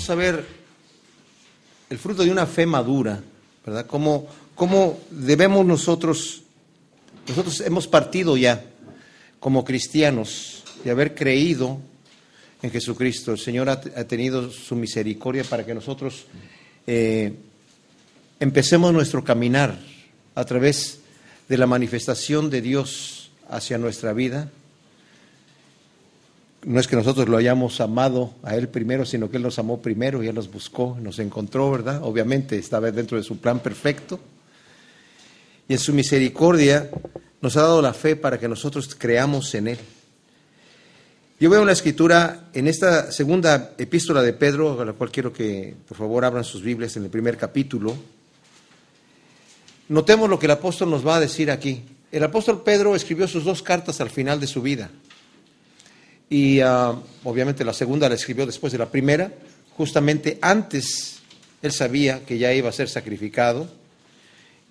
vamos a ver el fruto de una fe madura, ¿verdad? Cómo, debemos nosotros, nosotros hemos partido ya como cristianos de haber creído en Jesucristo. El Señor ha, tenido su misericordia para que nosotros eh, empecemos nuestro caminar a través de la manifestación de Dios hacia nuestra vida no es que nosotros lo hayamos amado a Él primero, sino que Él nos amó primero y Él nos buscó, nos encontró, ¿verdad? Obviamente estaba dentro de su plan perfecto. Y en su misericordia nos ha dado la fe para que nosotros creamos en Él. Yo veo una escritura en esta segunda epístola de Pedro, a la cual quiero que por favor abran sus Biblias en el primer capítulo. Notemos lo que el apóstol nos va a decir aquí. El apóstol Pedro escribió sus dos cartas al final de su vida. Y ah, obviamente la segunda la escribió después de la primera, justamente antes él sabía que ya iba a ser sacrificado.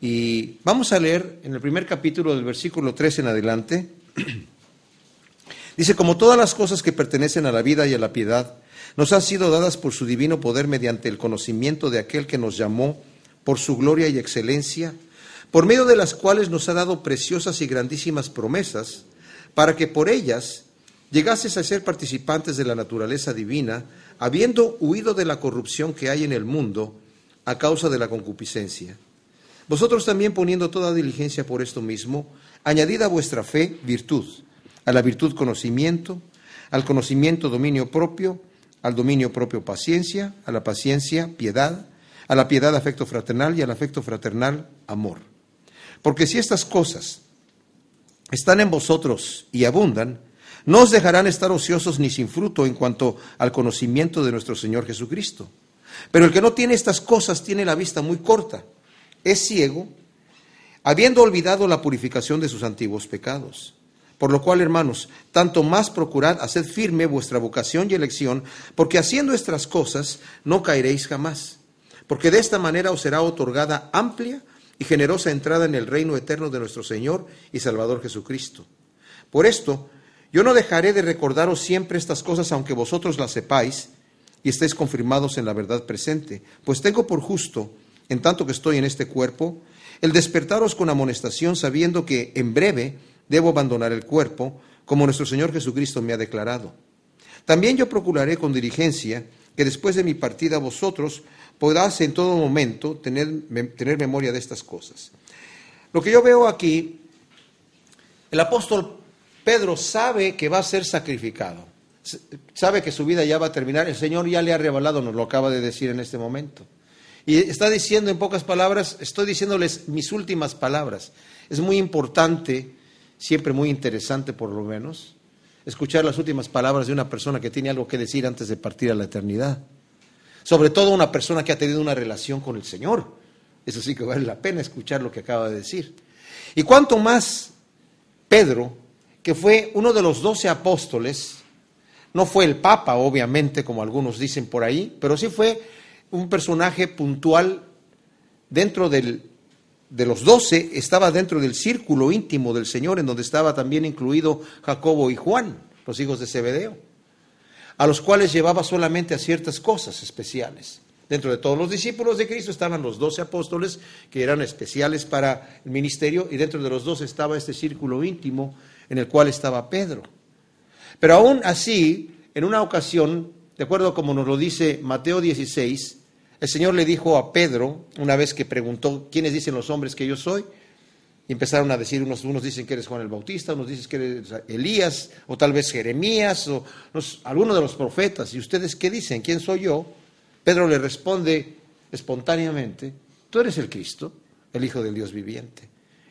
Y vamos a leer en el primer capítulo del versículo 3 en adelante. Dice, como todas las cosas que pertenecen a la vida y a la piedad, nos han sido dadas por su divino poder mediante el conocimiento de aquel que nos llamó por su gloria y excelencia, por medio de las cuales nos ha dado preciosas y grandísimas promesas, para que por ellas llegases a ser participantes de la naturaleza divina, habiendo huido de la corrupción que hay en el mundo a causa de la concupiscencia. Vosotros también poniendo toda diligencia por esto mismo, añadid a vuestra fe virtud, a la virtud conocimiento, al conocimiento dominio propio, al dominio propio paciencia, a la paciencia piedad, a la piedad afecto fraternal y al afecto fraternal amor. Porque si estas cosas están en vosotros y abundan, no os dejarán estar ociosos ni sin fruto en cuanto al conocimiento de nuestro Señor Jesucristo. Pero el que no tiene estas cosas tiene la vista muy corta, es ciego, habiendo olvidado la purificación de sus antiguos pecados. Por lo cual, hermanos, tanto más procurad hacer firme vuestra vocación y elección, porque haciendo estas cosas no caeréis jamás. Porque de esta manera os será otorgada amplia y generosa entrada en el reino eterno de nuestro Señor y Salvador Jesucristo. Por esto, yo no dejaré de recordaros siempre estas cosas, aunque vosotros las sepáis y estéis confirmados en la verdad presente, pues tengo por justo, en tanto que estoy en este cuerpo, el despertaros con amonestación, sabiendo que en breve debo abandonar el cuerpo, como nuestro Señor Jesucristo me ha declarado. También yo procuraré con diligencia que después de mi partida vosotros podáis en todo momento tener, tener memoria de estas cosas. Lo que yo veo aquí, el apóstol Pedro sabe que va a ser sacrificado, sabe que su vida ya va a terminar, el Señor ya le ha revelado, nos lo acaba de decir en este momento. Y está diciendo en pocas palabras, estoy diciéndoles mis últimas palabras. Es muy importante, siempre muy interesante por lo menos, escuchar las últimas palabras de una persona que tiene algo que decir antes de partir a la eternidad. Sobre todo una persona que ha tenido una relación con el Señor. Eso sí que vale la pena escuchar lo que acaba de decir. Y cuanto más Pedro que fue uno de los doce apóstoles, no fue el Papa, obviamente, como algunos dicen por ahí, pero sí fue un personaje puntual dentro del, de los doce, estaba dentro del círculo íntimo del Señor, en donde estaba también incluido Jacobo y Juan, los hijos de Zebedeo, a los cuales llevaba solamente a ciertas cosas especiales. Dentro de todos los discípulos de Cristo estaban los doce apóstoles, que eran especiales para el ministerio, y dentro de los doce estaba este círculo íntimo en el cual estaba Pedro. Pero aún así, en una ocasión, de acuerdo como nos lo dice Mateo 16, el Señor le dijo a Pedro, una vez que preguntó, ¿quiénes dicen los hombres que yo soy? Y empezaron a decir, unos, unos dicen que eres Juan el Bautista, unos dicen que eres Elías, o tal vez Jeremías, o alguno de los profetas. ¿Y ustedes qué dicen? ¿Quién soy yo? Pedro le responde espontáneamente, tú eres el Cristo, el Hijo del Dios viviente.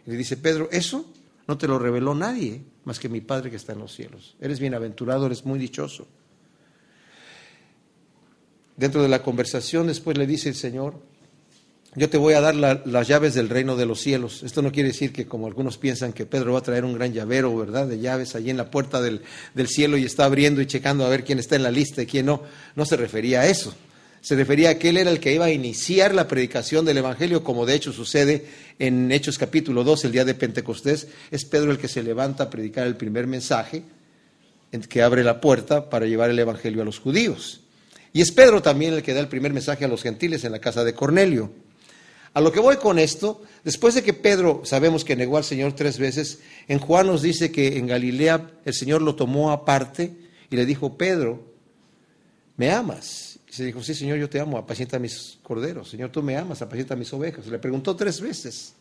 Y le dice, Pedro, eso no te lo reveló nadie más que mi Padre que está en los cielos. Eres bienaventurado, eres muy dichoso. Dentro de la conversación después le dice el Señor, yo te voy a dar las llaves del reino de los cielos. Esto no quiere decir que como algunos piensan que Pedro va a traer un gran llavero, ¿verdad? De llaves allí en la puerta del, del cielo y está abriendo y checando a ver quién está en la lista y quién no. No se refería a eso se refería a que él era el que iba a iniciar la predicación del Evangelio, como de hecho sucede en Hechos capítulo 2, el día de Pentecostés. Es Pedro el que se levanta a predicar el primer mensaje, que abre la puerta para llevar el Evangelio a los judíos. Y es Pedro también el que da el primer mensaje a los gentiles en la casa de Cornelio. A lo que voy con esto, después de que Pedro sabemos que negó al Señor tres veces, en Juan nos dice que en Galilea el Señor lo tomó aparte y le dijo, Pedro, ¿me amas? Y se dijo, sí, Señor, yo te amo, apacienta mis corderos. Señor, tú me amas, apacienta mis ovejas. Le preguntó tres veces.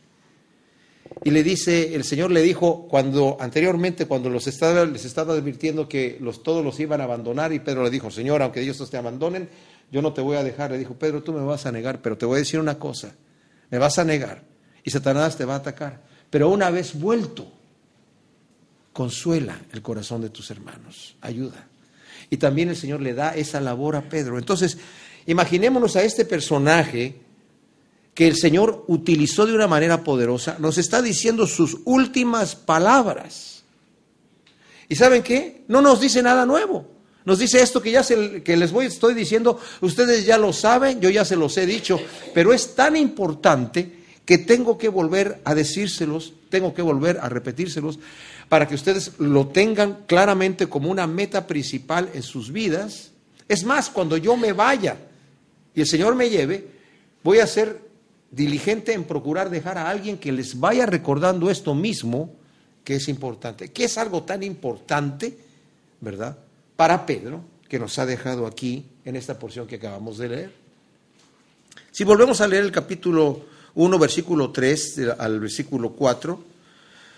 Y le dice, el Señor le dijo, cuando anteriormente, cuando los estaba, les estaba advirtiendo que los, todos los iban a abandonar, y Pedro le dijo, Señor, aunque ellos te abandonen, yo no te voy a dejar. Le dijo, Pedro, tú me vas a negar, pero te voy a decir una cosa, me vas a negar, y Satanás te va a atacar. Pero una vez vuelto, consuela el corazón de tus hermanos, ayuda. Y también el Señor le da esa labor a Pedro. Entonces, imaginémonos a este personaje que el Señor utilizó de una manera poderosa, nos está diciendo sus últimas palabras. ¿Y saben qué? No nos dice nada nuevo. Nos dice esto que ya se, que les voy, estoy diciendo, ustedes ya lo saben, yo ya se los he dicho, pero es tan importante que tengo que volver a decírselos, tengo que volver a repetírselos, para que ustedes lo tengan claramente como una meta principal en sus vidas. Es más, cuando yo me vaya y el Señor me lleve, voy a ser diligente en procurar dejar a alguien que les vaya recordando esto mismo que es importante, que es algo tan importante, ¿verdad? Para Pedro, que nos ha dejado aquí en esta porción que acabamos de leer. Si volvemos a leer el capítulo 1, versículo 3 al versículo 4,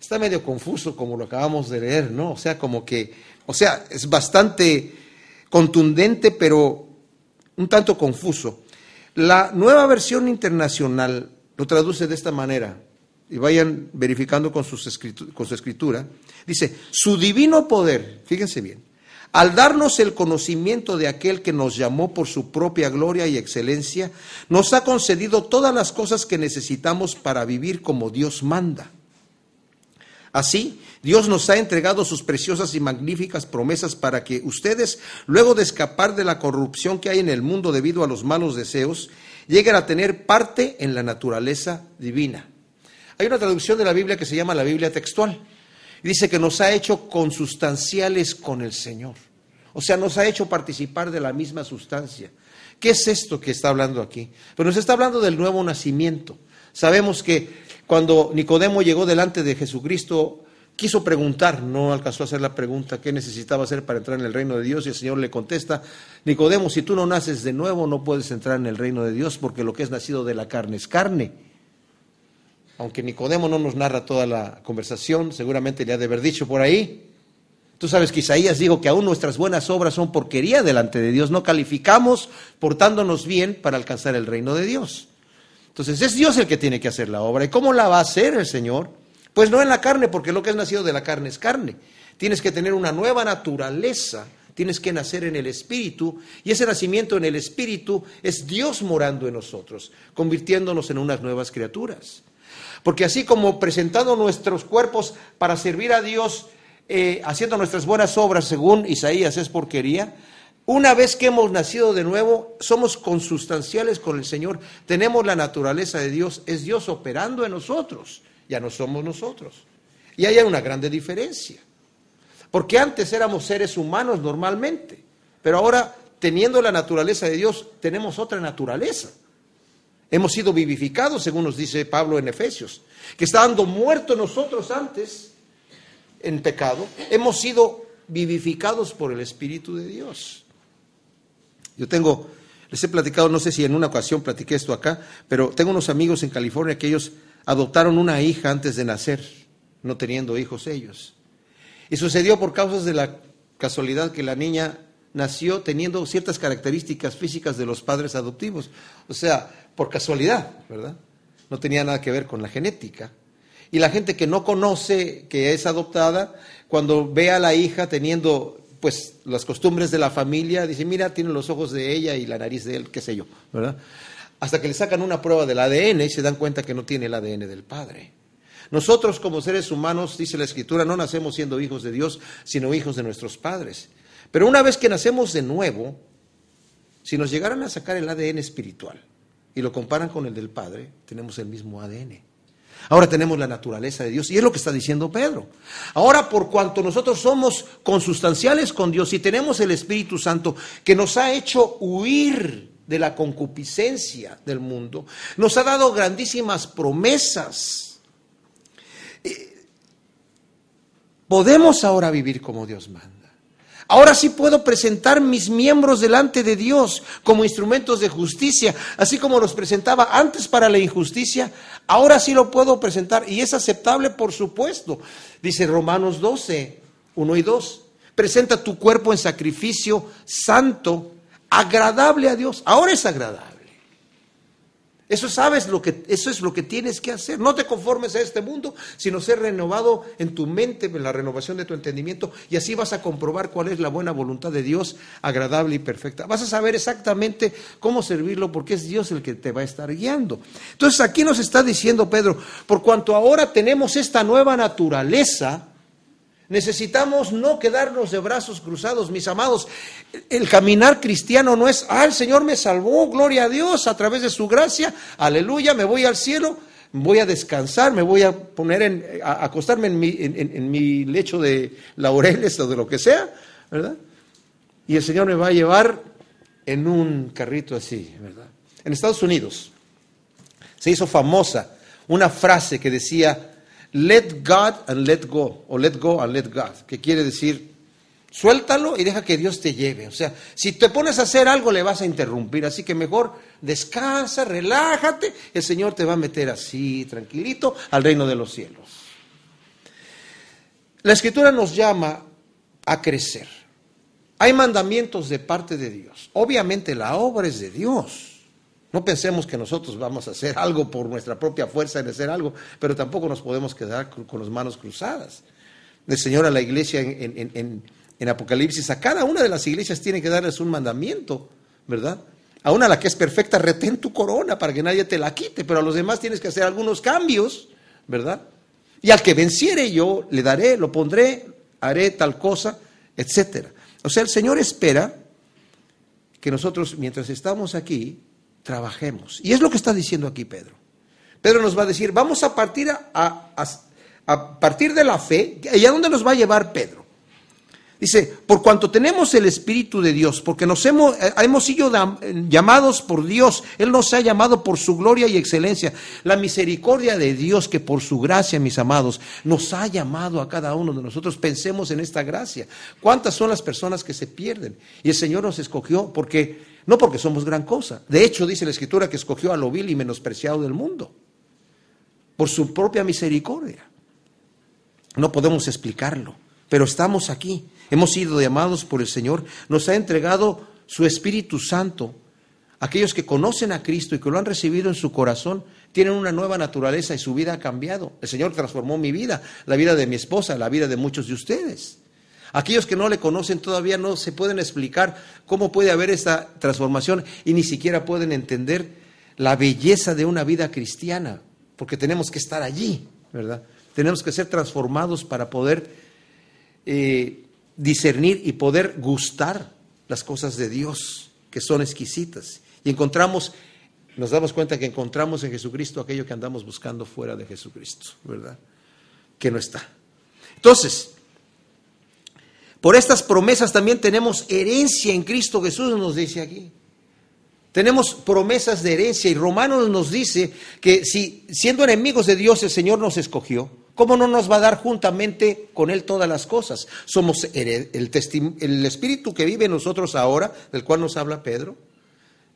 Está medio confuso como lo acabamos de leer, ¿no? O sea, como que, o sea, es bastante contundente, pero un tanto confuso. La nueva versión internacional lo traduce de esta manera, y vayan verificando con, su escritura. Dice, su divino poder, fíjense bien, al darnos el conocimiento de aquel que nos llamó por su propia gloria y excelencia, nos ha concedido todas las cosas que necesitamos para vivir como Dios manda. Así, Dios nos ha entregado sus preciosas y magníficas promesas para que ustedes, luego de escapar de la corrupción que hay en el mundo debido a los malos deseos, lleguen a tener parte en la naturaleza divina. Hay una traducción de la Biblia que se llama la Biblia textual. Y dice que nos ha hecho consustanciales con el Señor. O sea, nos ha hecho participar de la misma sustancia. ¿Qué es esto que está hablando aquí? Pues nos está hablando del nuevo nacimiento. Sabemos que cuando Nicodemo llegó delante de Jesucristo, quiso preguntar, no alcanzó a hacer la pregunta qué necesitaba hacer para entrar en el reino de Dios y el Señor le contesta, Nicodemo, si tú no naces de nuevo no puedes entrar en el reino de Dios porque lo que es nacido de la carne es carne. Aunque Nicodemo no nos narra toda la conversación, seguramente le ha de haber dicho por ahí. Tú sabes que Isaías dijo que aún nuestras buenas obras son porquería delante de Dios, no calificamos portándonos bien para alcanzar el reino de Dios. Entonces es Dios el que tiene que hacer la obra. ¿Y cómo la va a hacer el Señor? Pues no en la carne, porque lo que es nacido de la carne es carne. Tienes que tener una nueva naturaleza, tienes que nacer en el Espíritu, y ese nacimiento en el Espíritu es Dios morando en nosotros, convirtiéndonos en unas nuevas criaturas. Porque así como presentando nuestros cuerpos para servir a Dios, eh, haciendo nuestras buenas obras, según Isaías es porquería, una vez que hemos nacido de nuevo, somos consustanciales con el Señor, tenemos la naturaleza de Dios, es Dios operando en nosotros, ya no somos nosotros. Y ahí hay una grande diferencia, porque antes éramos seres humanos normalmente, pero ahora teniendo la naturaleza de Dios, tenemos otra naturaleza. Hemos sido vivificados, según nos dice Pablo en Efesios, que estando muertos nosotros antes en pecado, hemos sido vivificados por el Espíritu de Dios. Yo tengo, les he platicado, no sé si en una ocasión platiqué esto acá, pero tengo unos amigos en California que ellos adoptaron una hija antes de nacer, no teniendo hijos ellos. Y sucedió por causas de la casualidad que la niña nació teniendo ciertas características físicas de los padres adoptivos. O sea, por casualidad, ¿verdad? No tenía nada que ver con la genética. Y la gente que no conoce que es adoptada, cuando ve a la hija teniendo pues las costumbres de la familia, dice, mira, tiene los ojos de ella y la nariz de él, qué sé yo, ¿verdad? Hasta que le sacan una prueba del ADN y se dan cuenta que no tiene el ADN del padre. Nosotros como seres humanos, dice la Escritura, no nacemos siendo hijos de Dios, sino hijos de nuestros padres. Pero una vez que nacemos de nuevo, si nos llegaran a sacar el ADN espiritual y lo comparan con el del Padre, tenemos el mismo ADN. Ahora tenemos la naturaleza de Dios y es lo que está diciendo Pedro. Ahora, por cuanto nosotros somos consustanciales con Dios y tenemos el Espíritu Santo que nos ha hecho huir de la concupiscencia del mundo, nos ha dado grandísimas promesas. Eh, podemos ahora vivir como Dios manda. Ahora sí puedo presentar mis miembros delante de Dios como instrumentos de justicia, así como los presentaba antes para la injusticia, ahora sí lo puedo presentar y es aceptable por supuesto. Dice Romanos 12, 1 y 2. Presenta tu cuerpo en sacrificio santo, agradable a Dios. Ahora es agradable. Eso sabes lo que eso es lo que tienes que hacer. No te conformes a este mundo, sino ser renovado en tu mente, en la renovación de tu entendimiento y así vas a comprobar cuál es la buena voluntad de Dios, agradable y perfecta. Vas a saber exactamente cómo servirlo porque es Dios el que te va a estar guiando. Entonces, aquí nos está diciendo Pedro, por cuanto ahora tenemos esta nueva naturaleza, Necesitamos no quedarnos de brazos cruzados, mis amados. El caminar cristiano no es, ah, el Señor me salvó, gloria a Dios, a través de su gracia, aleluya, me voy al cielo, voy a descansar, me voy a poner en, a acostarme en mi, en mi lecho de laureles o de lo que sea, ¿verdad? Y el Señor me va a llevar en un carrito así, ¿verdad? En Estados Unidos se hizo famosa una frase que decía, let God and let go, o let go and let God, que quiere decir, suéltalo y deja que Dios te lleve. O sea, si te pones a hacer algo le vas a interrumpir, así que mejor descansa, relájate, el Señor te va a meter así, tranquilito, al reino de los cielos. La escritura nos llama a crecer. Hay mandamientos de parte de Dios. Obviamente la obra es de Dios. No pensemos que nosotros vamos a hacer algo por nuestra propia fuerza en hacer algo, pero tampoco nos podemos quedar con las manos cruzadas. El Señor a la iglesia en, Apocalipsis, a cada una de las iglesias tiene que darles un mandamiento, ¿verdad? A una a la que es perfecta, retén tu corona para que nadie te la quite, pero a los demás tienes que hacer algunos cambios, ¿verdad? Y al que venciere yo le daré, lo pondré, haré tal cosa, etcétera. O sea, el Señor espera que nosotros, mientras estamos aquí, trabajemos. Y es lo que está diciendo aquí Pedro. Pedro nos va a decir, vamos a partir, a, a, partir de la fe. ¿Y a dónde nos va a llevar Pedro? Dice, por cuanto tenemos el Espíritu de Dios, porque nos hemos, eh, hemos sido llamados por Dios, Él nos ha llamado por su gloria y excelencia. La misericordia de Dios que por su gracia, mis amados, nos ha llamado a cada uno de nosotros. Pensemos en esta gracia. ¿Cuántas son las personas que se pierden? Y el Señor nos escogió porque no porque somos gran cosa. De hecho, dice la Escritura que escogió a lo vil y menospreciado del mundo. Por su propia misericordia. No podemos explicarlo, pero estamos aquí. Hemos sido llamados por el Señor. Nos ha entregado su Espíritu Santo. Aquellos que conocen a Cristo y que lo han recibido en su corazón tienen una nueva naturaleza y su vida ha cambiado. El Señor transformó mi vida, la vida de mi esposa, la vida de muchos de ustedes. Aquellos que no le conocen todavía no se pueden explicar cómo puede haber esta transformación y ni siquiera pueden entender la belleza de una vida cristiana, porque tenemos que estar allí, ¿verdad? Tenemos que ser transformados para poder eh, discernir y poder gustar las cosas de Dios, que son exquisitas. Y encontramos, nos damos cuenta que encontramos en Jesucristo aquello que andamos buscando fuera de Jesucristo, ¿verdad? Que no está. Entonces, por estas promesas también tenemos herencia en Cristo Jesús, nos dice aquí. Tenemos promesas de herencia y Romanos nos dice que si siendo enemigos de Dios el Señor nos escogió, ¿cómo no nos va a dar juntamente con Él todas las cosas? Somos el, el Espíritu que vive en nosotros ahora, del cual nos habla Pedro,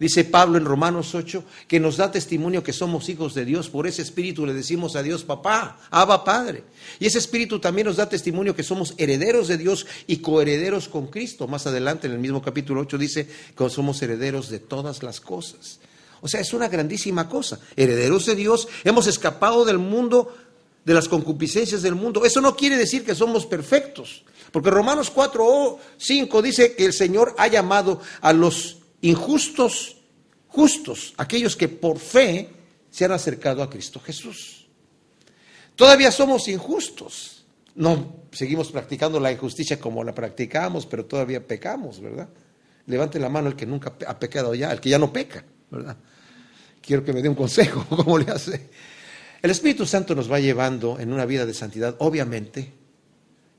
Dice Pablo en Romanos 8 que nos da testimonio que somos hijos de Dios. Por ese espíritu le decimos a Dios, papá, Abba Padre. Y ese espíritu también nos da testimonio que somos herederos de Dios y coherederos con Cristo. Más adelante en el mismo capítulo 8 dice que somos herederos de todas las cosas. O sea, es una grandísima cosa. Herederos de Dios, hemos escapado del mundo de las concupiscencias del mundo. Eso no quiere decir que somos perfectos, porque Romanos 4 o 5 dice que el Señor ha llamado a los injustos justos, aquellos que por fe se han acercado a Cristo Jesús. Todavía somos injustos. No seguimos practicando la injusticia como la practicamos, pero todavía pecamos, ¿verdad? Levante la mano el que nunca ha pecado ya, el que ya no peca, ¿verdad? Quiero que me dé un consejo, ¿cómo le hace? El Espíritu Santo nos va llevando en una vida de santidad, obviamente,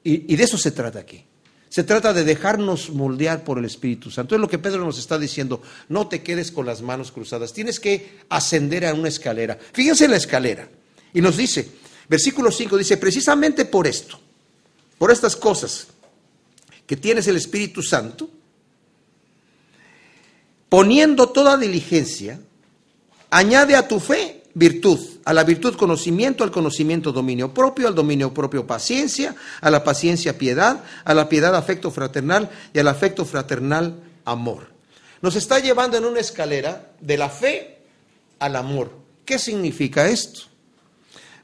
y, y de eso se trata aquí. Se trata de dejarnos moldear por el Espíritu Santo. Es lo que Pedro nos está diciendo. No te quedes con las manos cruzadas. Tienes que ascender a una escalera. Fíjense en la escalera. Y nos dice, versículo 5 dice, precisamente por esto, por estas cosas que tienes el Espíritu Santo, poniendo toda diligencia, añade a tu fe virtud, a la virtud conocimiento, al conocimiento dominio propio, al dominio propio paciencia, a la paciencia piedad, a la piedad afecto fraternal y al afecto fraternal amor. Nos está llevando en una escalera de la fe al amor. ¿Qué significa esto?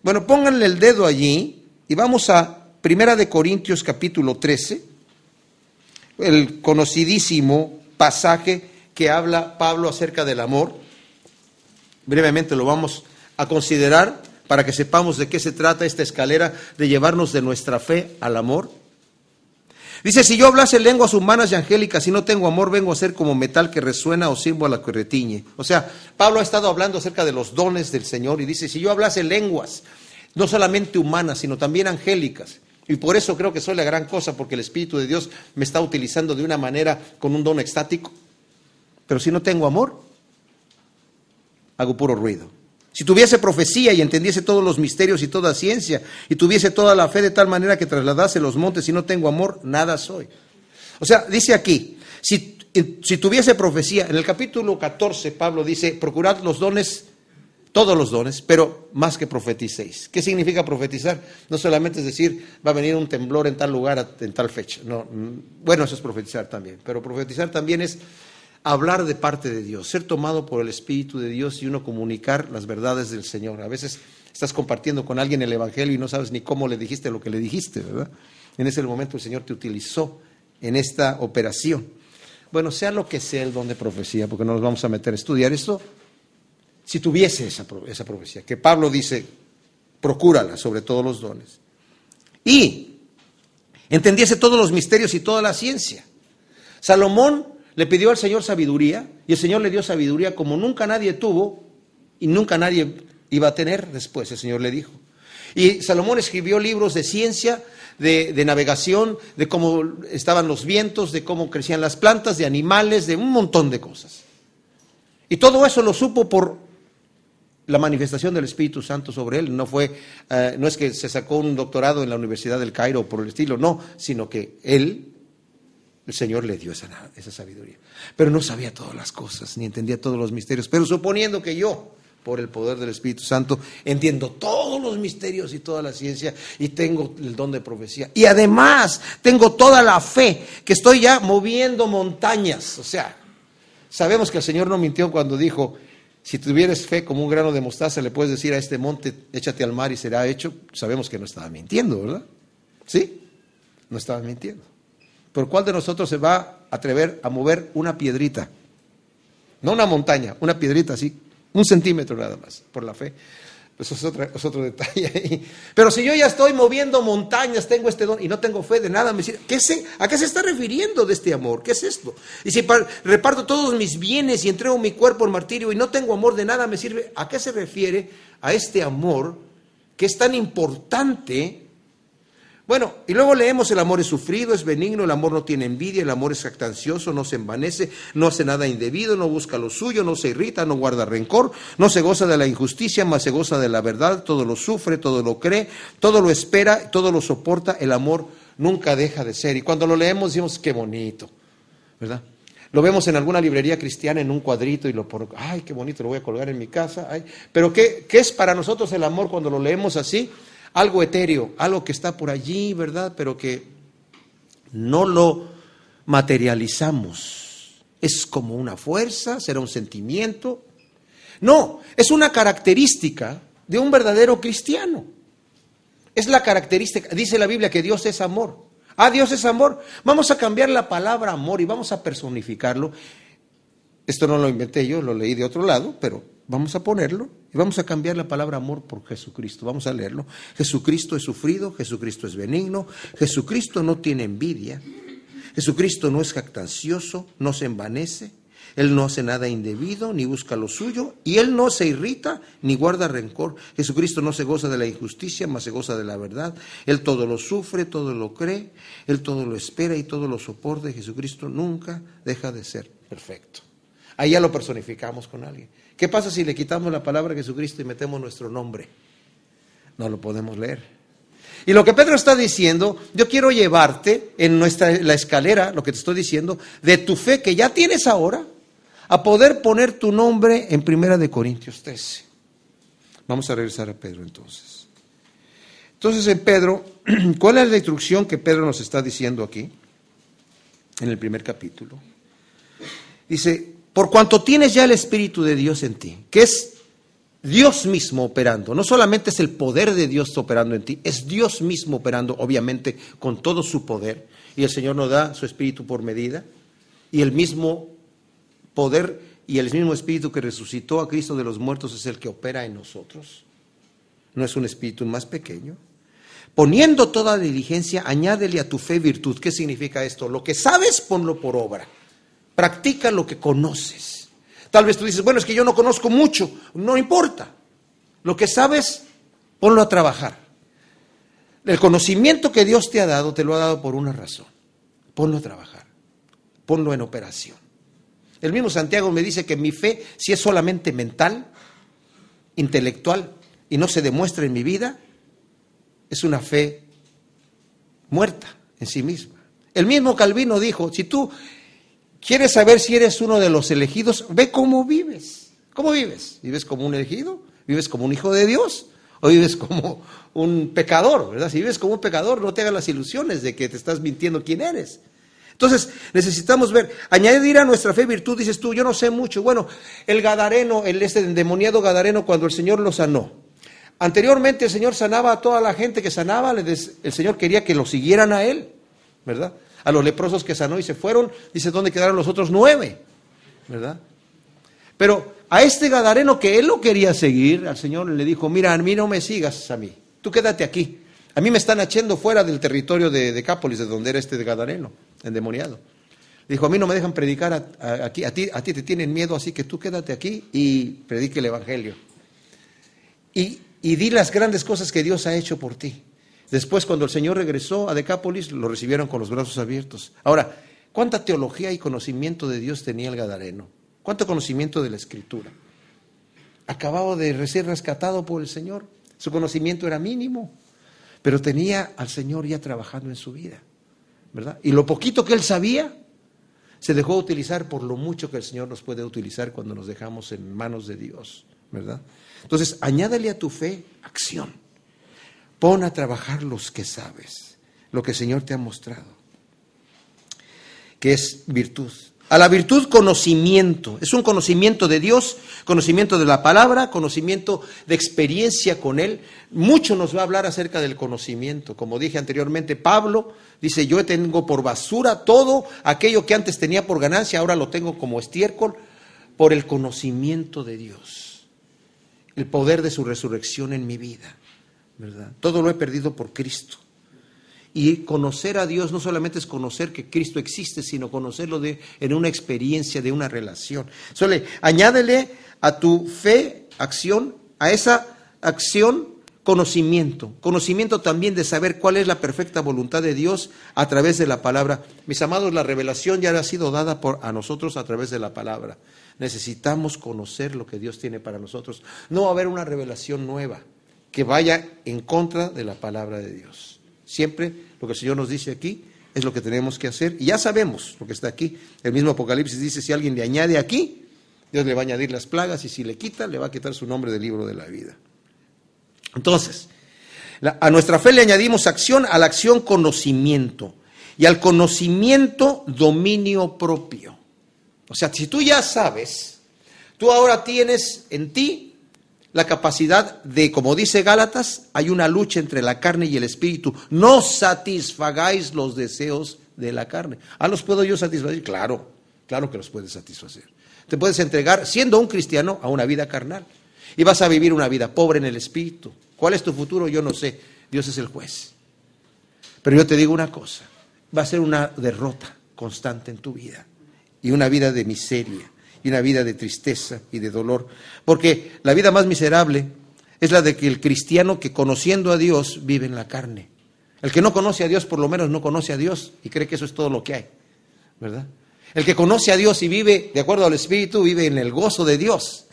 Bueno, pónganle el dedo allí y vamos a Primera de Corintios capítulo 13, el conocidísimo pasaje que habla Pablo acerca del amor brevemente lo vamos a considerar para que sepamos de qué se trata esta escalera de llevarnos de nuestra fe al amor. Dice, si yo hablase lenguas humanas y angélicas y no tengo amor, vengo a ser como metal que resuena o símbolo que retiñe. O sea, Pablo ha estado hablando acerca de los dones del Señor y dice, si yo hablase lenguas, no solamente humanas, sino también angélicas, y por eso creo que soy la gran cosa, porque el Espíritu de Dios me está utilizando de una manera con un don extático, pero si no tengo amor, hago puro ruido. Si tuviese profecía y entendiese todos los misterios y toda ciencia, y tuviese toda la fe de tal manera que trasladase los montes y no tengo amor, nada soy. O sea, dice aquí, si, si tuviese profecía, en el capítulo 14 Pablo dice, procurad los dones, todos los dones, pero más que profeticéis. ¿Qué significa profetizar? No solamente es decir, va a venir un temblor en tal lugar, en tal fecha. No, mm, bueno, eso es profetizar también, pero profetizar también es hablar de parte de Dios, ser tomado por el Espíritu de Dios y uno comunicar las verdades del Señor. A veces estás compartiendo con alguien el Evangelio y no sabes ni cómo le dijiste lo que le dijiste, ¿verdad? En ese momento el Señor te utilizó en esta operación. Bueno, sea lo que sea el don de profecía, porque no nos vamos a meter a estudiar esto, si tuviese esa, esa profecía, que Pablo dice, procúrala sobre todos los dones, y entendiese todos los misterios y toda la ciencia. Salomón le pidió al Señor sabiduría y el Señor le dio sabiduría como nunca nadie tuvo y nunca nadie iba a tener después, el Señor le dijo. Y Salomón escribió libros de ciencia, de, navegación, de cómo estaban los vientos, de cómo crecían las plantas, de animales, de un montón de cosas. Y todo eso lo supo por la manifestación del Espíritu Santo sobre él. No fue, eh, no es que se sacó un doctorado en la Universidad del Cairo por el estilo, no, sino que él el Señor le dio esa, esa sabiduría. Pero no sabía todas las cosas, ni entendía todos los misterios. Pero suponiendo que yo, por el poder del Espíritu Santo, entiendo todos los misterios y toda la ciencia y tengo el don de profecía. Y además tengo toda la fe, que estoy ya moviendo montañas. O sea, sabemos que el Señor no mintió cuando dijo, si tuvieras fe como un grano de mostaza, le puedes decir a este monte, échate al mar y será hecho. Sabemos que no estaba mintiendo, ¿verdad? ¿Sí? No estaba mintiendo. ¿Por cuál de nosotros se va a atrever a mover una piedrita? No una montaña, una piedrita así, un centímetro nada más, por la fe. Eso es, otro detalle Pero si yo ya estoy moviendo montañas, tengo este don y no tengo fe de nada, me dice, ¿qué? ¿a qué se está refiriendo de este amor? ¿Qué es esto? Y si reparto todos mis bienes y entrego mi cuerpo al martirio y no tengo amor de nada, me sirve. ¿A qué se refiere a este amor que es tan importante bueno, y luego leemos el amor es sufrido, es benigno, el amor no tiene envidia, el amor es jactancioso, no se envanece, no hace nada indebido, no busca lo suyo, no se irrita, no guarda rencor, no se goza de la injusticia, más se goza de la verdad, todo lo sufre, todo lo cree, todo lo espera, todo lo soporta, el amor nunca deja de ser. Y cuando lo leemos decimos, qué bonito, ¿verdad? Lo vemos en alguna librería cristiana en un cuadrito y lo pongo, ay, qué bonito, lo voy a colgar en mi casa. Ay. Pero ¿qué, ¿qué es para nosotros el amor cuando lo leemos así? Algo etéreo, algo que está por allí, ¿verdad? Pero que no lo materializamos. Es como una fuerza, será un sentimiento. No, es una característica de un verdadero cristiano. Es la característica, dice la Biblia que Dios es amor. Ah, Dios es amor. Vamos a cambiar la palabra amor y vamos a personificarlo. Esto no lo inventé yo, lo leí de otro lado, pero vamos a ponerlo y vamos a cambiar la palabra amor por Jesucristo. Vamos a leerlo. Jesucristo es sufrido, Jesucristo es benigno, Jesucristo no tiene envidia, Jesucristo no es jactancioso, no se envanece, Él no hace nada indebido, ni busca lo suyo, y Él no se irrita, ni guarda rencor. Jesucristo no se goza de la injusticia, mas se goza de la verdad. Él todo lo sufre, todo lo cree, Él todo lo espera y todo lo soporta. Jesucristo nunca deja de ser perfecto. Ahí ya lo personificamos con alguien. ¿Qué pasa si le quitamos la palabra Jesucristo y metemos nuestro nombre? No lo podemos leer. Y lo que Pedro está diciendo, yo quiero llevarte en nuestra la escalera, lo que te estoy diciendo, de tu fe que ya tienes ahora, a poder poner tu nombre en Primera de Corintios 13. Vamos a regresar a Pedro entonces. Entonces en Pedro, ¿cuál es la instrucción que Pedro nos está diciendo aquí? En el primer capítulo. Dice, por cuanto tienes ya el Espíritu de Dios en ti, que es Dios mismo operando. No solamente es el poder de Dios operando en ti, es Dios mismo operando, obviamente, con todo su poder. Y el Señor nos da su espíritu por medida. Y el mismo poder y el mismo espíritu que resucitó a Cristo de los muertos es el que opera en nosotros. No es un espíritu más pequeño. Poniendo toda diligencia, añádele a tu fe virtud. ¿Qué significa esto? Lo que sabes, ponlo por obra. Practica lo que conoces. Tal vez tú dices, bueno, es que yo no conozco mucho, no importa. Lo que sabes, ponlo a trabajar. El conocimiento que Dios te ha dado, te lo ha dado por una razón. Ponlo a trabajar, ponlo en operación. El mismo Santiago me dice que mi fe, si es solamente mental, intelectual, y no se demuestra en mi vida, es una fe muerta en sí misma. El mismo Calvino dijo, si tú ¿Quieres saber si eres uno de los elegidos? Ve cómo vives. ¿Cómo vives? ¿Vives como un elegido? ¿Vives como un hijo de Dios? ¿O vives como un pecador? ¿verdad? Si vives como un pecador, no te hagas las ilusiones de que te estás mintiendo quién eres. Entonces, necesitamos ver, añadir a nuestra fe virtud, dices tú, yo no sé mucho. Bueno, el Gadareno, el este endemoniado Gadareno, cuando el Señor lo sanó. Anteriormente el Señor sanaba a toda la gente que sanaba, el Señor quería que lo siguieran a Él, ¿verdad? A los leprosos que sanó y se fueron, dice, ¿dónde quedaron los otros nueve? ¿Verdad? Pero a este Gadareno que él lo quería seguir, al Señor le dijo, mira, a mí no me sigas a mí, tú quédate aquí. A mí me están echando fuera del territorio de Decápolis, de donde era este Gadareno, endemoniado. Dijo, a mí no me dejan predicar aquí, a ti, a ti te tienen miedo, así que tú quédate aquí y predique el Evangelio. Y, y di las grandes cosas que Dios ha hecho por ti. Después, cuando el Señor regresó a Decápolis, lo recibieron con los brazos abiertos. Ahora, ¿cuánta teología y conocimiento de Dios tenía el Gadareno? ¿Cuánto conocimiento de la Escritura? Acababa de ser rescatado por el Señor. Su conocimiento era mínimo, pero tenía al Señor ya trabajando en su vida, ¿verdad? Y lo poquito que él sabía, se dejó utilizar por lo mucho que el Señor nos puede utilizar cuando nos dejamos en manos de Dios, ¿verdad? Entonces, añádale a tu fe acción. Pon a trabajar los que sabes, lo que el Señor te ha mostrado, que es virtud. A la virtud conocimiento, es un conocimiento de Dios, conocimiento de la palabra, conocimiento de experiencia con Él. Mucho nos va a hablar acerca del conocimiento. Como dije anteriormente, Pablo dice, yo tengo por basura todo aquello que antes tenía por ganancia, ahora lo tengo como estiércol, por el conocimiento de Dios, el poder de su resurrección en mi vida. Todo lo he perdido por Cristo. Y conocer a Dios no solamente es conocer que Cristo existe, sino conocerlo de, en una experiencia, de una relación. Solo añádele a tu fe, acción, a esa acción conocimiento. Conocimiento también de saber cuál es la perfecta voluntad de Dios a través de la palabra. Mis amados, la revelación ya ha sido dada por, a nosotros a través de la palabra. Necesitamos conocer lo que Dios tiene para nosotros. No va a haber una revelación nueva que vaya en contra de la palabra de Dios. Siempre lo que el Señor nos dice aquí es lo que tenemos que hacer. Y ya sabemos lo que está aquí. El mismo Apocalipsis dice, si alguien le añade aquí, Dios le va a añadir las plagas y si le quita, le va a quitar su nombre del libro de la vida. Entonces, a nuestra fe le añadimos acción, a la acción conocimiento y al conocimiento dominio propio. O sea, si tú ya sabes, tú ahora tienes en ti la capacidad de, como dice Gálatas, hay una lucha entre la carne y el espíritu. No satisfagáis los deseos de la carne. ¿Ah, los puedo yo satisfacer? Claro, claro que los puedes satisfacer. Te puedes entregar, siendo un cristiano, a una vida carnal. Y vas a vivir una vida pobre en el espíritu. ¿Cuál es tu futuro? Yo no sé. Dios es el juez. Pero yo te digo una cosa, va a ser una derrota constante en tu vida y una vida de miseria y una vida de tristeza y de dolor. Porque la vida más miserable es la de que el cristiano que conociendo a Dios vive en la carne. El que no conoce a Dios por lo menos no conoce a Dios y cree que eso es todo lo que hay, ¿verdad? El que conoce a Dios y vive de acuerdo al Espíritu vive en el gozo de Dios.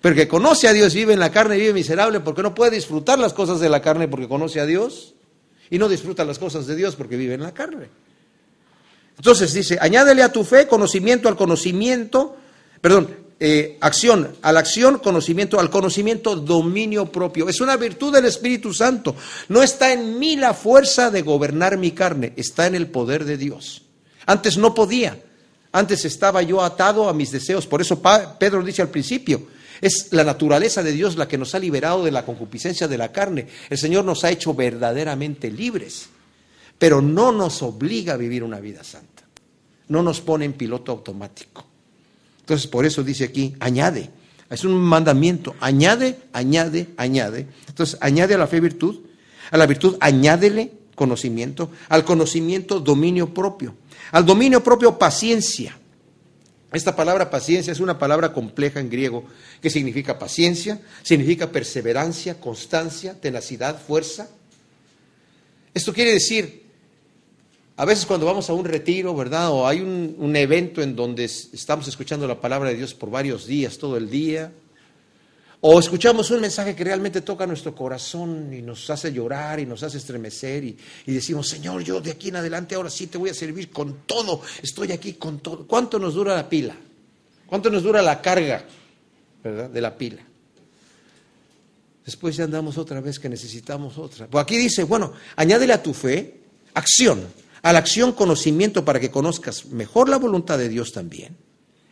Pero el que conoce a Dios vive en la carne y vive miserable porque no puede disfrutar las cosas de la carne porque conoce a Dios y no disfruta las cosas de Dios porque vive en la carne. Entonces dice, añádele a tu fe conocimiento al conocimiento, perdón, eh, acción, a la acción, conocimiento, al conocimiento, dominio propio. Es una virtud del Espíritu Santo. No está en mí la fuerza de gobernar mi carne, está en el poder de Dios. Antes no podía, antes estaba yo atado a mis deseos. Por eso Pedro dice al principio, es la naturaleza de Dios la que nos ha liberado de la concupiscencia de la carne. El Señor nos ha hecho verdaderamente libres, pero no nos obliga a vivir una vida santa. No nos pone en piloto automático. Entonces, por eso dice aquí, añade. Es un mandamiento. Añade, añade, añade. Entonces, añade a la fe virtud. A la virtud, añádele conocimiento. Al conocimiento, dominio propio. Al dominio propio, paciencia. Esta palabra paciencia es una palabra compleja en griego que significa paciencia, significa perseverancia, constancia, tenacidad, fuerza. Esto quiere decir, a veces cuando vamos a un retiro, ¿verdad? O hay un, evento en donde estamos escuchando la palabra de Dios por varios días, todo el día, o escuchamos un mensaje que realmente toca nuestro corazón y nos hace llorar y nos hace estremecer y, decimos, Señor, yo de aquí en adelante ahora sí te voy a servir con todo, estoy aquí con todo. ¿Cuánto nos dura la pila? ¿Cuánto nos dura la carga ¿verdad? de la pila? Después ya andamos otra vez que necesitamos otra. Pues aquí dice, bueno, añádele a tu fe acción, a la acción conocimiento para que conozcas mejor la voluntad de Dios también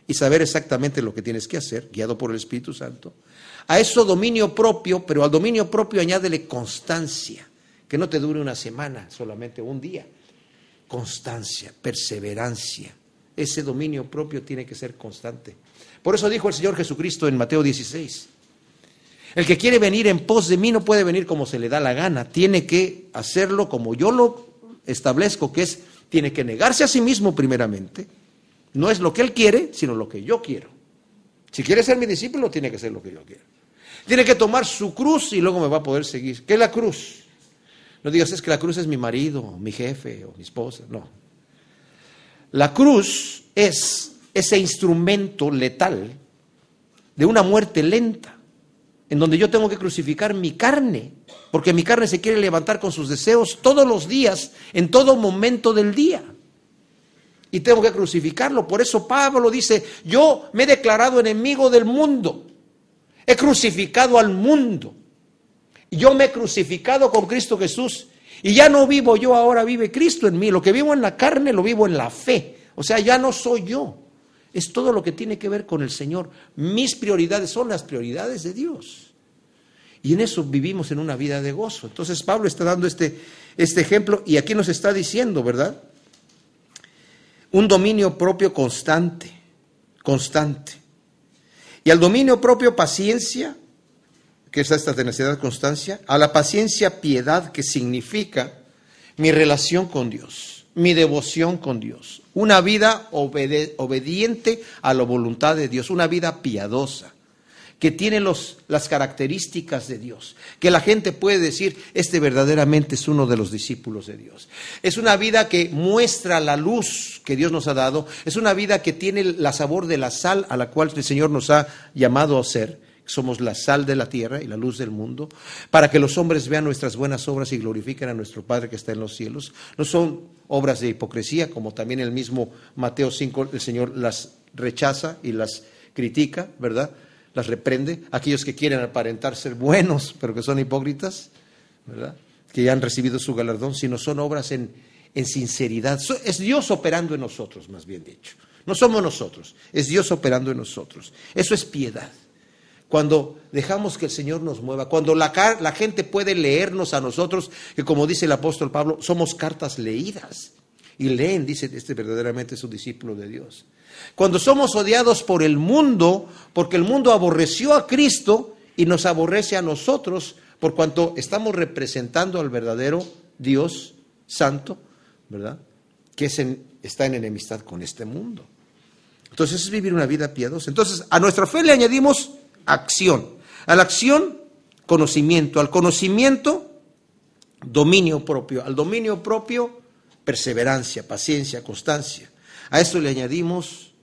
y saber exactamente lo que tienes que hacer, guiado por el Espíritu Santo. A eso dominio propio, pero al dominio propio añádele constancia, que no te dure una semana, solamente un día. Constancia, perseverancia. Ese dominio propio tiene que ser constante. Por eso dijo el Señor Jesucristo en Mateo 16. El que quiere venir en pos de mí no puede venir como se le da la gana, tiene que hacerlo como yo lo establezco, que es, tiene que negarse a sí mismo primeramente. No es lo que él quiere, sino lo que yo quiero. Si quiere ser mi discípulo, tiene que ser lo que yo quiero. Tiene que tomar su cruz y luego me va a poder seguir. ¿Qué es la cruz? No digas, es que la cruz es mi marido, mi jefe o mi esposa. No. La cruz es ese instrumento letal de una muerte lenta, en donde yo tengo que crucificar mi carne, porque mi carne se quiere levantar con sus deseos todos los días, en todo momento del día. Y tengo que crucificarlo. Por eso Pablo dice, yo me he declarado enemigo del mundo. He crucificado al mundo. Yo me he crucificado con Cristo Jesús. Y ya no vivo yo, ahora vive Cristo en mí. Lo que vivo en la carne lo vivo en la fe. O sea, ya no soy yo. Es todo lo que tiene que ver con el Señor. Mis prioridades son las prioridades de Dios. Y en eso vivimos en una vida de gozo. Entonces Pablo está dando este, este ejemplo y aquí nos está diciendo, ¿verdad? Un dominio propio constante, constante. Y al dominio propio paciencia, que es esta tenacidad constancia, a la paciencia piedad, que significa mi relación con Dios, mi devoción con Dios, una vida obediente a la voluntad de Dios, una vida piadosa que tiene los, las características de Dios, que la gente puede decir, este verdaderamente es uno de los discípulos de Dios. Es una vida que muestra la luz que Dios nos ha dado, es una vida que tiene la sabor de la sal a la cual el Señor nos ha llamado a ser. Somos la sal de la tierra y la luz del mundo, para que los hombres vean nuestras buenas obras y glorifiquen a nuestro Padre que está en los cielos. No son obras de hipocresía, como también el mismo Mateo 5, el Señor las rechaza y las critica, ¿verdad? las reprende, aquellos que quieren aparentar ser buenos, pero que son hipócritas, ¿verdad? que ya han recibido su galardón, sino son obras en, en sinceridad. Es Dios operando en nosotros, más bien dicho. No somos nosotros, es Dios operando en nosotros. Eso es piedad. Cuando dejamos que el Señor nos mueva, cuando la, la, gente puede leernos a nosotros, que como dice el apóstol Pablo, somos cartas leídas. Y leen, dice, este verdaderamente es un discípulo de Dios. Cuando somos odiados por el mundo, porque el mundo aborreció a Cristo y nos aborrece a nosotros, por cuanto estamos representando al verdadero Dios santo, ¿verdad? Que está en enemistad con este mundo. Entonces es vivir una vida piadosa. Entonces a nuestra fe le añadimos acción. A la acción, conocimiento. Al conocimiento, dominio propio. Al dominio propio, perseverancia, paciencia, constancia. A esto le añadimos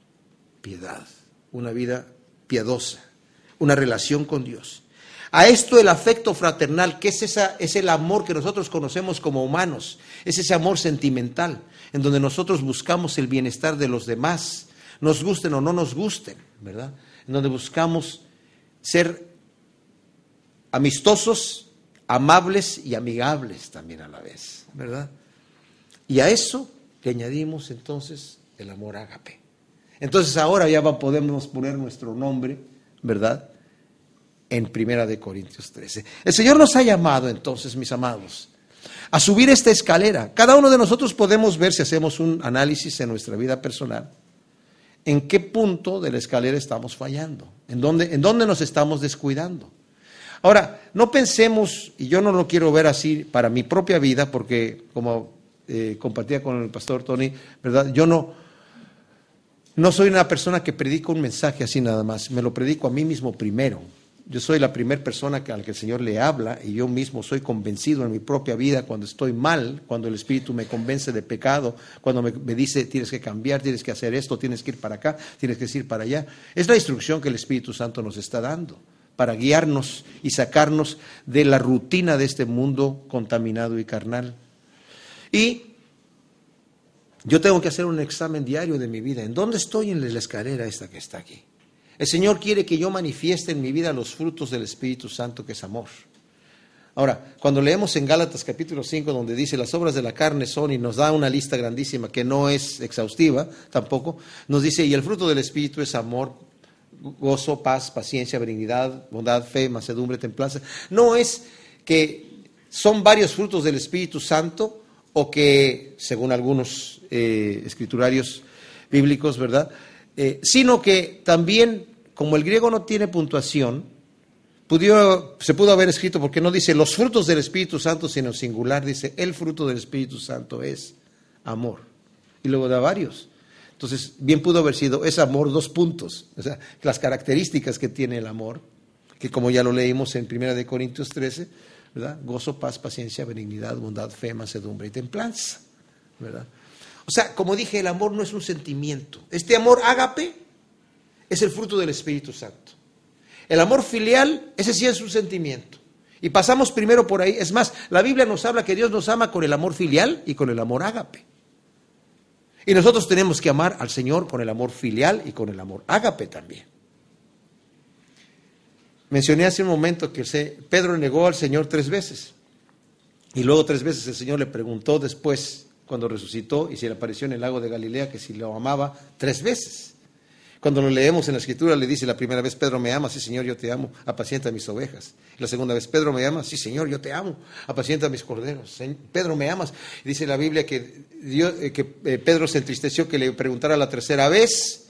piedad, una vida piadosa, una relación con Dios. A esto el afecto fraternal, que es, esa, es el amor que nosotros conocemos como humanos, es ese amor sentimental, en donde nosotros buscamos el bienestar de los demás, nos gusten o no nos gusten, ¿verdad? En donde buscamos ser amistosos, amables y amigables también a la vez, ¿verdad? Y a eso le añadimos entonces el amor ágape. Entonces ahora ya podemos poner nuestro nombre, ¿verdad? En Primera de Corintios 13. El Señor nos ha llamado entonces, mis amados, a subir esta escalera. Cada uno de nosotros podemos ver si hacemos un análisis en nuestra vida personal en qué punto de la escalera estamos fallando, en dónde, en dónde nos estamos descuidando. Ahora, no pensemos, y yo no lo quiero ver así para mi propia vida, porque como eh, compartía con el pastor Tony, ¿verdad? Yo no, no soy una persona que predica un mensaje así nada más, me lo predico a mí mismo primero. Yo soy la primera persona a la que el Señor le habla y yo mismo soy convencido en mi propia vida cuando estoy mal, cuando el Espíritu me convence de pecado, cuando me, dice tienes que cambiar, tienes que hacer esto, tienes que ir para acá, tienes que ir para allá. Es la instrucción que el Espíritu Santo nos está dando para guiarnos y sacarnos de la rutina de este mundo contaminado y carnal. Y yo tengo que hacer un examen diario de mi vida. ¿En dónde estoy en la escalera esta que está aquí? El Señor quiere que yo manifieste en mi vida los frutos del Espíritu Santo, que es amor. Ahora, cuando leemos en Gálatas capítulo 5, donde dice las obras de la carne son, y nos da una lista grandísima que no es exhaustiva tampoco, nos dice, y el fruto del Espíritu es amor, gozo, paz, paciencia, benignidad, bondad, fe, macedumbre, templanza. No es que son varios frutos del Espíritu Santo o que, según algunos eh, escriturarios bíblicos, ¿verdad? Eh, sino que también, como el griego no tiene puntuación, se pudo haber escrito, porque no dice los frutos del Espíritu Santo, sino singular, dice el fruto del Espíritu Santo es amor. Y luego da varios. Entonces, bien pudo haber sido es amor, dos puntos. O sea, las características que tiene el amor, que como ya lo leímos en 1 de Corintios 13, ¿verdad? Gozo, paz, paciencia, benignidad, bondad, fe, mansedumbre y templanza, ¿verdad? O sea, como dije, el amor no es un sentimiento. Este amor ágape es el fruto del Espíritu Santo. El amor filial, ese sí es un sentimiento. Y pasamos primero por ahí. Es más, la Biblia nos habla que Dios nos ama con el amor filial y con el amor ágape. Y nosotros tenemos que amar al Señor con el amor filial y con el amor ágape también. Mencioné hace un momento que Pedro negó al Señor tres veces. Y luego tres veces el Señor le preguntó después, cuando resucitó y se le apareció en el lago de Galilea que si lo amaba tres veces. Cuando lo leemos en la escritura le dice la primera vez, Pedro me ama, sí Señor, yo te amo, apacienta mis ovejas. La segunda vez, Pedro me ama, sí Señor, yo te amo, apacienta mis corderos. Pedro me amas. dice la Biblia que, eh, eh, Pedro se entristeció que le preguntara la tercera vez.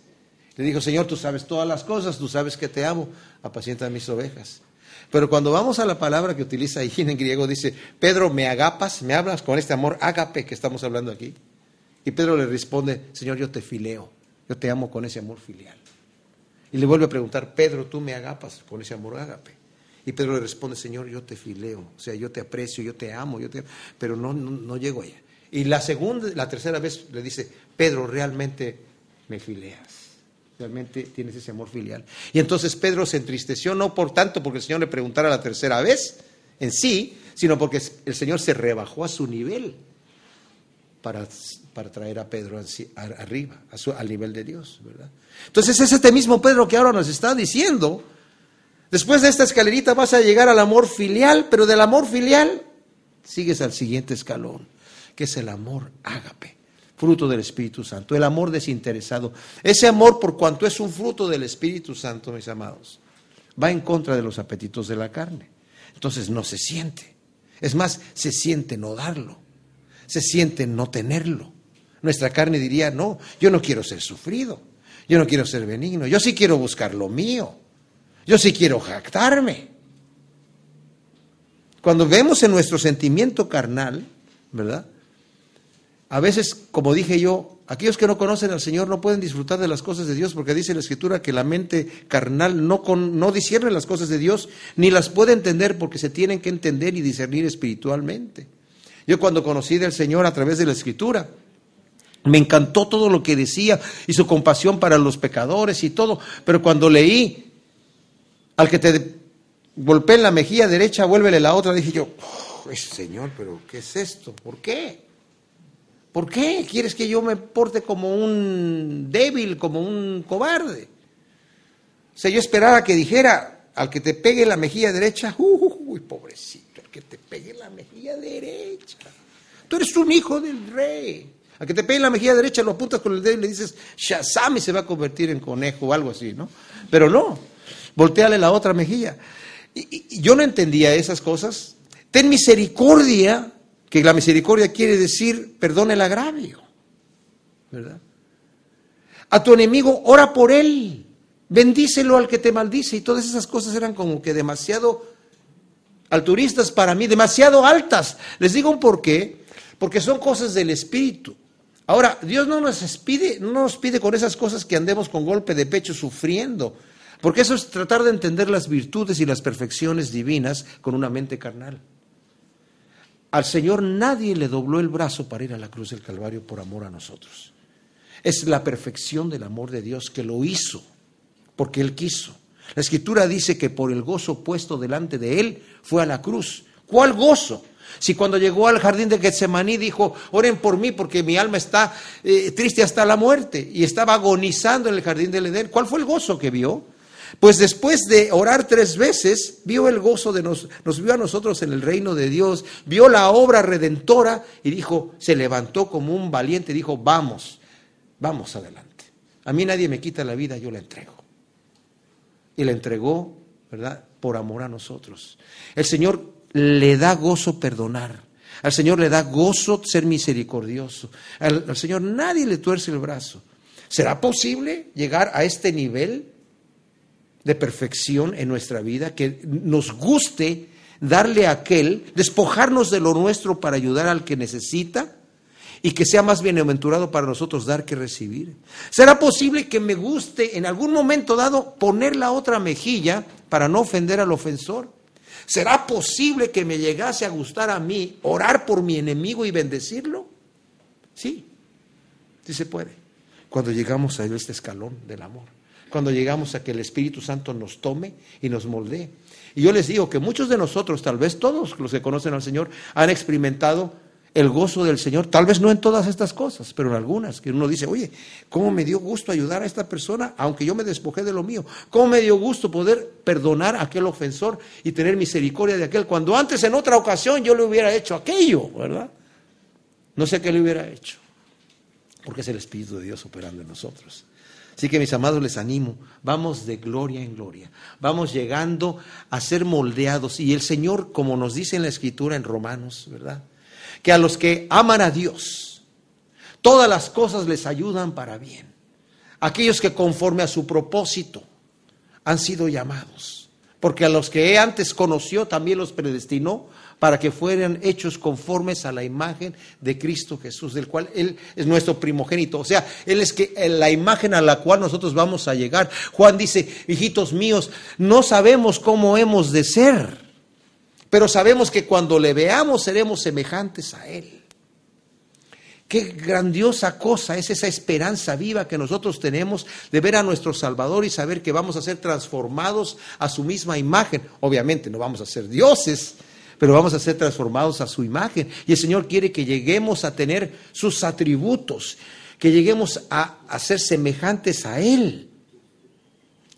Le dijo, Señor, tú sabes todas las cosas, tú sabes que te amo, apacienta mis ovejas. Pero cuando vamos a la palabra que utiliza ahí en griego, dice, Pedro, me agapas, me hablas con este amor ágape que estamos hablando aquí. Y Pedro le responde, Señor, yo te fileo, yo te amo con ese amor filial. Y le vuelve a preguntar, Pedro, tú me agapas con ese amor ágape. Y Pedro le responde, Señor, yo te fileo, o sea, yo te aprecio, yo te amo, yo te pero no, no, no llego allá. Y la segunda, la tercera vez le dice, Pedro, realmente me fileas realmente tienes ese amor filial. Y entonces Pedro se entristeció, no por tanto porque el Señor le preguntara la tercera vez en sí, sino porque el Señor se rebajó a su nivel para, para traer a Pedro arriba, al nivel de Dios, ¿verdad? Entonces es este mismo Pedro que ahora nos está diciendo, después de esta escalerita vas a llegar al amor filial, pero del amor filial sigues al siguiente escalón, que es el amor ágape fruto del Espíritu Santo, el amor desinteresado. Ese amor por cuanto es un fruto del Espíritu Santo, mis amados. va en contra de los apetitos de la carne. Entonces no se siente. Es más, se siente no darlo. Se siente no tenerlo. Nuestra carne diría, no, yo no quiero ser sufrido. Yo no quiero ser benigno. Yo sí quiero buscar lo mío. Yo sí quiero jactarme. Cuando vemos en nuestro sentimiento carnal, ¿verdad? A veces, como dije yo, aquellos que no conocen al Señor no pueden disfrutar de las cosas de Dios porque dice la Escritura que la mente carnal no, con, no las cosas de Dios ni las puede entender porque se tienen que entender y discernir espiritualmente. Yo cuando conocí del Señor a través de la Escritura, me encantó todo lo que decía y su compasión para los pecadores y todo, pero cuando leí al que te golpea en la mejilla derecha, vuélvele la otra, dije yo, oh, Señor, pero ¿qué es esto? ¿Por qué? ¿Por qué quieres que yo me porte como un débil, como un cobarde? O sea, yo esperaba que dijera, al que te pegue la mejilla derecha, uy, pobrecito, al que te pegue la mejilla derecha. Tú eres un hijo del rey. Al que te pegue la mejilla derecha lo apuntas con el dedo y le dices, Shazam, y se va a convertir en conejo o algo así, ¿no? Pero no, volteale la otra mejilla. y yo no entendía esas cosas. Ten misericordia que la misericordia quiere decir perdón el agravio, ¿verdad? A tu enemigo, ora por él, bendícelo al que te maldice, y todas esas cosas eran como que demasiado alturistas para mí, demasiado altas. Les digo un por qué, porque son cosas del espíritu. Ahora, Dios no nos pide, no nos pide con esas cosas que andemos con golpe de pecho sufriendo, porque eso es tratar de entender las virtudes y las perfecciones divinas con una mente carnal. Al Señor nadie le dobló el brazo para ir a la cruz del Calvario por amor a nosotros. Es la perfección del amor de Dios que lo hizo, porque Él quiso. La Escritura dice que por el gozo puesto delante de Él fue a la cruz. ¿Cuál gozo? Si cuando llegó al jardín de Getsemaní dijo, oren por mí porque mi alma está eh, triste hasta la muerte y estaba agonizando en el jardín del Edén, ¿cuál fue el gozo que vio? Pues después de orar tres veces, vio el gozo de nos, nos vio a nosotros en el reino de Dios, vio la obra redentora y dijo, se levantó como un valiente dijo, vamos, vamos adelante. A mí nadie me quita la vida, yo la entrego. Y la entregó, ¿verdad? Por amor a nosotros. El Señor le da gozo perdonar. Al Señor le da gozo ser misericordioso. Al, Señor nadie le tuerce el brazo. ¿Será posible llegar a este nivel de perfección en nuestra vida, que nos guste darle a aquel, despojarnos de lo nuestro para ayudar al que necesita y que sea más bienaventurado para nosotros dar que recibir. ¿Será posible que me guste en algún momento dado poner la otra mejilla para no ofender al ofensor? ¿Será posible que me llegase a gustar a mí orar por mi enemigo y bendecirlo? Sí, sí se puede, cuando llegamos a este escalón del amor cuando llegamos a que el Espíritu Santo nos tome y nos moldee. Y yo les digo que muchos de nosotros, tal vez todos los que conocen al Señor, han experimentado el gozo del Señor, tal vez no en todas estas cosas, pero en algunas, que uno dice, oye, ¿cómo me dio gusto ayudar a esta persona, aunque yo me despojé de lo mío? ¿Cómo me dio gusto poder perdonar a aquel ofensor y tener misericordia de aquel, cuando antes en otra ocasión yo le hubiera hecho aquello, ¿verdad? No sé qué le hubiera hecho, porque es el Espíritu de Dios operando en nosotros. Así que mis amados les animo, vamos de gloria en gloria, vamos llegando a ser moldeados y el Señor, como nos dice en la Escritura en Romanos, ¿verdad? Que a los que aman a Dios, todas las cosas les ayudan para bien. Aquellos que conforme a su propósito han sido llamados, porque a los que antes conoció también los predestinó para que fueran hechos conformes a la imagen de Cristo Jesús, del cual Él es nuestro primogénito. O sea, Él es que, eh, la imagen a la cual nosotros vamos a llegar. Juan dice, hijitos míos, no sabemos cómo hemos de ser, pero sabemos que cuando le veamos seremos semejantes a Él. Qué grandiosa cosa es esa esperanza viva que nosotros tenemos de ver a nuestro Salvador y saber que vamos a ser transformados a su misma imagen. Obviamente no vamos a ser dioses, pero vamos a ser transformados a su imagen. Y el Señor quiere que lleguemos a tener sus atributos, que lleguemos a, ser semejantes a Él.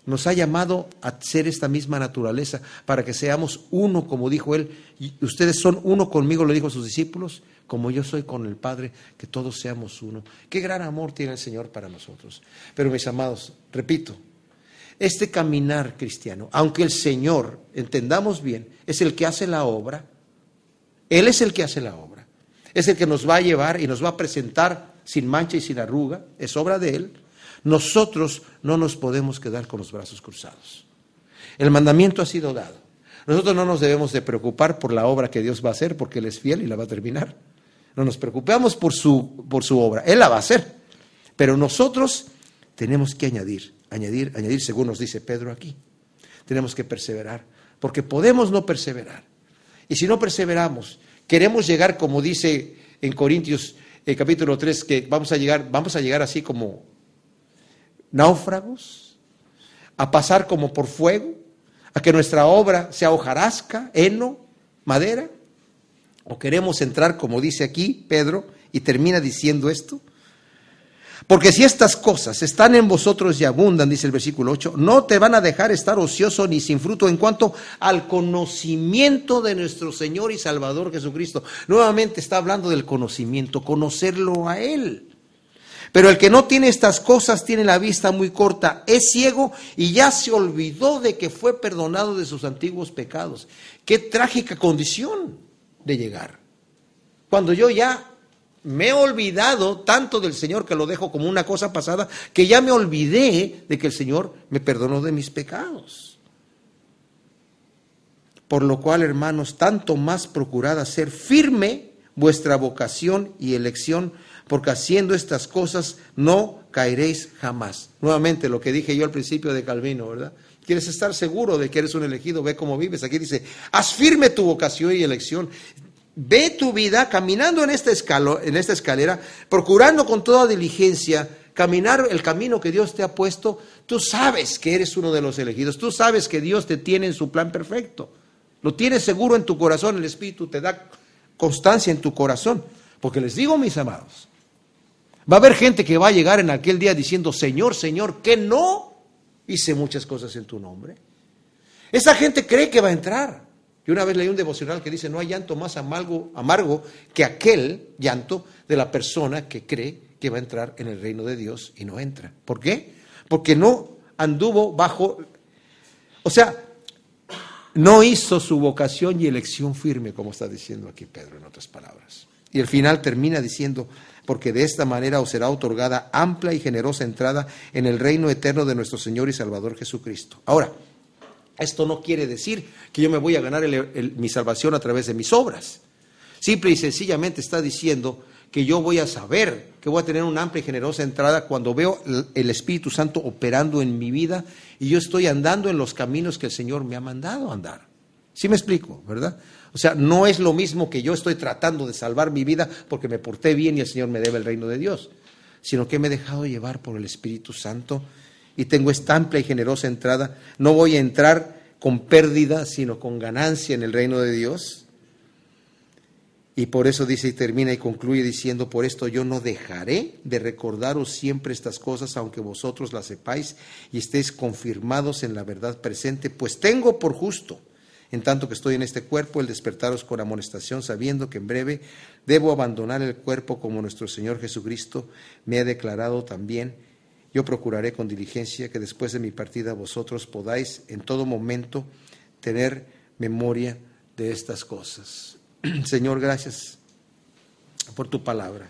Nos ha llamado a ser esta misma naturaleza para que seamos uno, como dijo Él. Y ustedes son uno conmigo, lo dijo a sus discípulos, como yo soy con el Padre, que todos seamos uno. Qué gran amor tiene el Señor para nosotros. Pero mis amados, repito, este caminar cristiano, aunque el Señor, entendamos bien, es el que hace la obra, Él es el que hace la obra, es el que nos va a llevar y nos va a presentar sin mancha y sin arruga, es obra de Él, nosotros no nos podemos quedar con los brazos cruzados. El mandamiento ha sido dado. Nosotros no nos debemos de preocupar por la obra que Dios va a hacer porque Él es fiel y la va a terminar. No nos preocupamos por su, por su obra, Él la va a hacer. Pero nosotros tenemos que añadir, añadir, añadir, según nos dice Pedro aquí. Tenemos que perseverar, porque podemos no perseverar. Y si no perseveramos, queremos llegar, como dice en Corintios eh, capítulo 3, que vamos a llegar, vamos a llegar así como náufragos, a pasar como por fuego, a que nuestra obra sea hojarasca, heno, madera, o queremos entrar, como dice aquí Pedro, y termina diciendo esto, porque si estas cosas están en vosotros y abundan, dice el versículo 8, no te van a dejar estar ocioso ni sin fruto en cuanto al conocimiento de nuestro Señor y Salvador Jesucristo. Nuevamente está hablando del conocimiento, conocerlo a Él. Pero el que no tiene estas cosas tiene la vista muy corta, es ciego y ya se olvidó de que fue perdonado de sus antiguos pecados. Qué trágica condición de llegar. Cuando yo ya me he olvidado tanto del Señor que lo dejo como una cosa pasada, que ya me olvidé de que el Señor me perdonó de mis pecados. Por lo cual, hermanos, tanto más procurad hacer firme vuestra vocación y elección, porque haciendo estas cosas no caeréis jamás. Nuevamente lo que dije yo al principio de Calvino, ¿verdad? Quieres estar seguro de que eres un elegido, ve cómo vives. Aquí dice, haz firme tu vocación y elección. Ve tu vida caminando en esta, en esta escalera, procurando con toda diligencia caminar el camino que Dios te ha puesto. Tú sabes que eres uno de los elegidos, tú sabes que Dios te tiene en su plan perfecto. Lo tienes seguro en tu corazón, el Espíritu te da constancia en tu corazón. Porque les digo, mis amados, va a haber gente que va a llegar en aquel día diciendo, Señor, Señor, que no hice muchas cosas en tu nombre. Esa gente cree que va a entrar. Yo una vez leí un devocional que dice, no hay llanto más amargo, amargo que aquel llanto de la persona que cree que va a entrar en el reino de Dios y no entra. ¿Por qué? Porque no anduvo bajo, o sea, no hizo su vocación y elección firme, como está diciendo aquí Pedro en otras palabras. Y el final termina diciendo, porque de esta manera os será otorgada amplia y generosa entrada en el reino eterno de nuestro Señor y Salvador Jesucristo. Ahora, esto no quiere decir que yo me voy a ganar mi salvación a través de mis obras. Simple y sencillamente está diciendo que yo voy a saber que voy a tener una amplia y generosa entrada cuando veo el Espíritu Santo operando en mi vida y yo estoy andando en los caminos que el Señor me ha mandado andar. ¿Sí me explico, verdad? O sea, no es lo mismo que yo estoy tratando de salvar mi vida porque me porté bien y el Señor me debe el reino de Dios, sino que me he dejado llevar por el Espíritu Santo y tengo esta amplia y generosa entrada, no voy a entrar con pérdida, sino con ganancia en el reino de Dios. Y por eso dice y termina y concluye diciendo, por esto yo no dejaré de recordaros siempre estas cosas, aunque vosotros las sepáis y estéis confirmados en la verdad presente, pues tengo por justo, en tanto que estoy en este cuerpo, el despertaros con amonestación, sabiendo que en breve debo abandonar el cuerpo como nuestro Señor Jesucristo me ha declarado también yo procuraré con diligencia que después de mi partida vosotros podáis en todo momento tener memoria de estas cosas. Señor, gracias por tu palabra.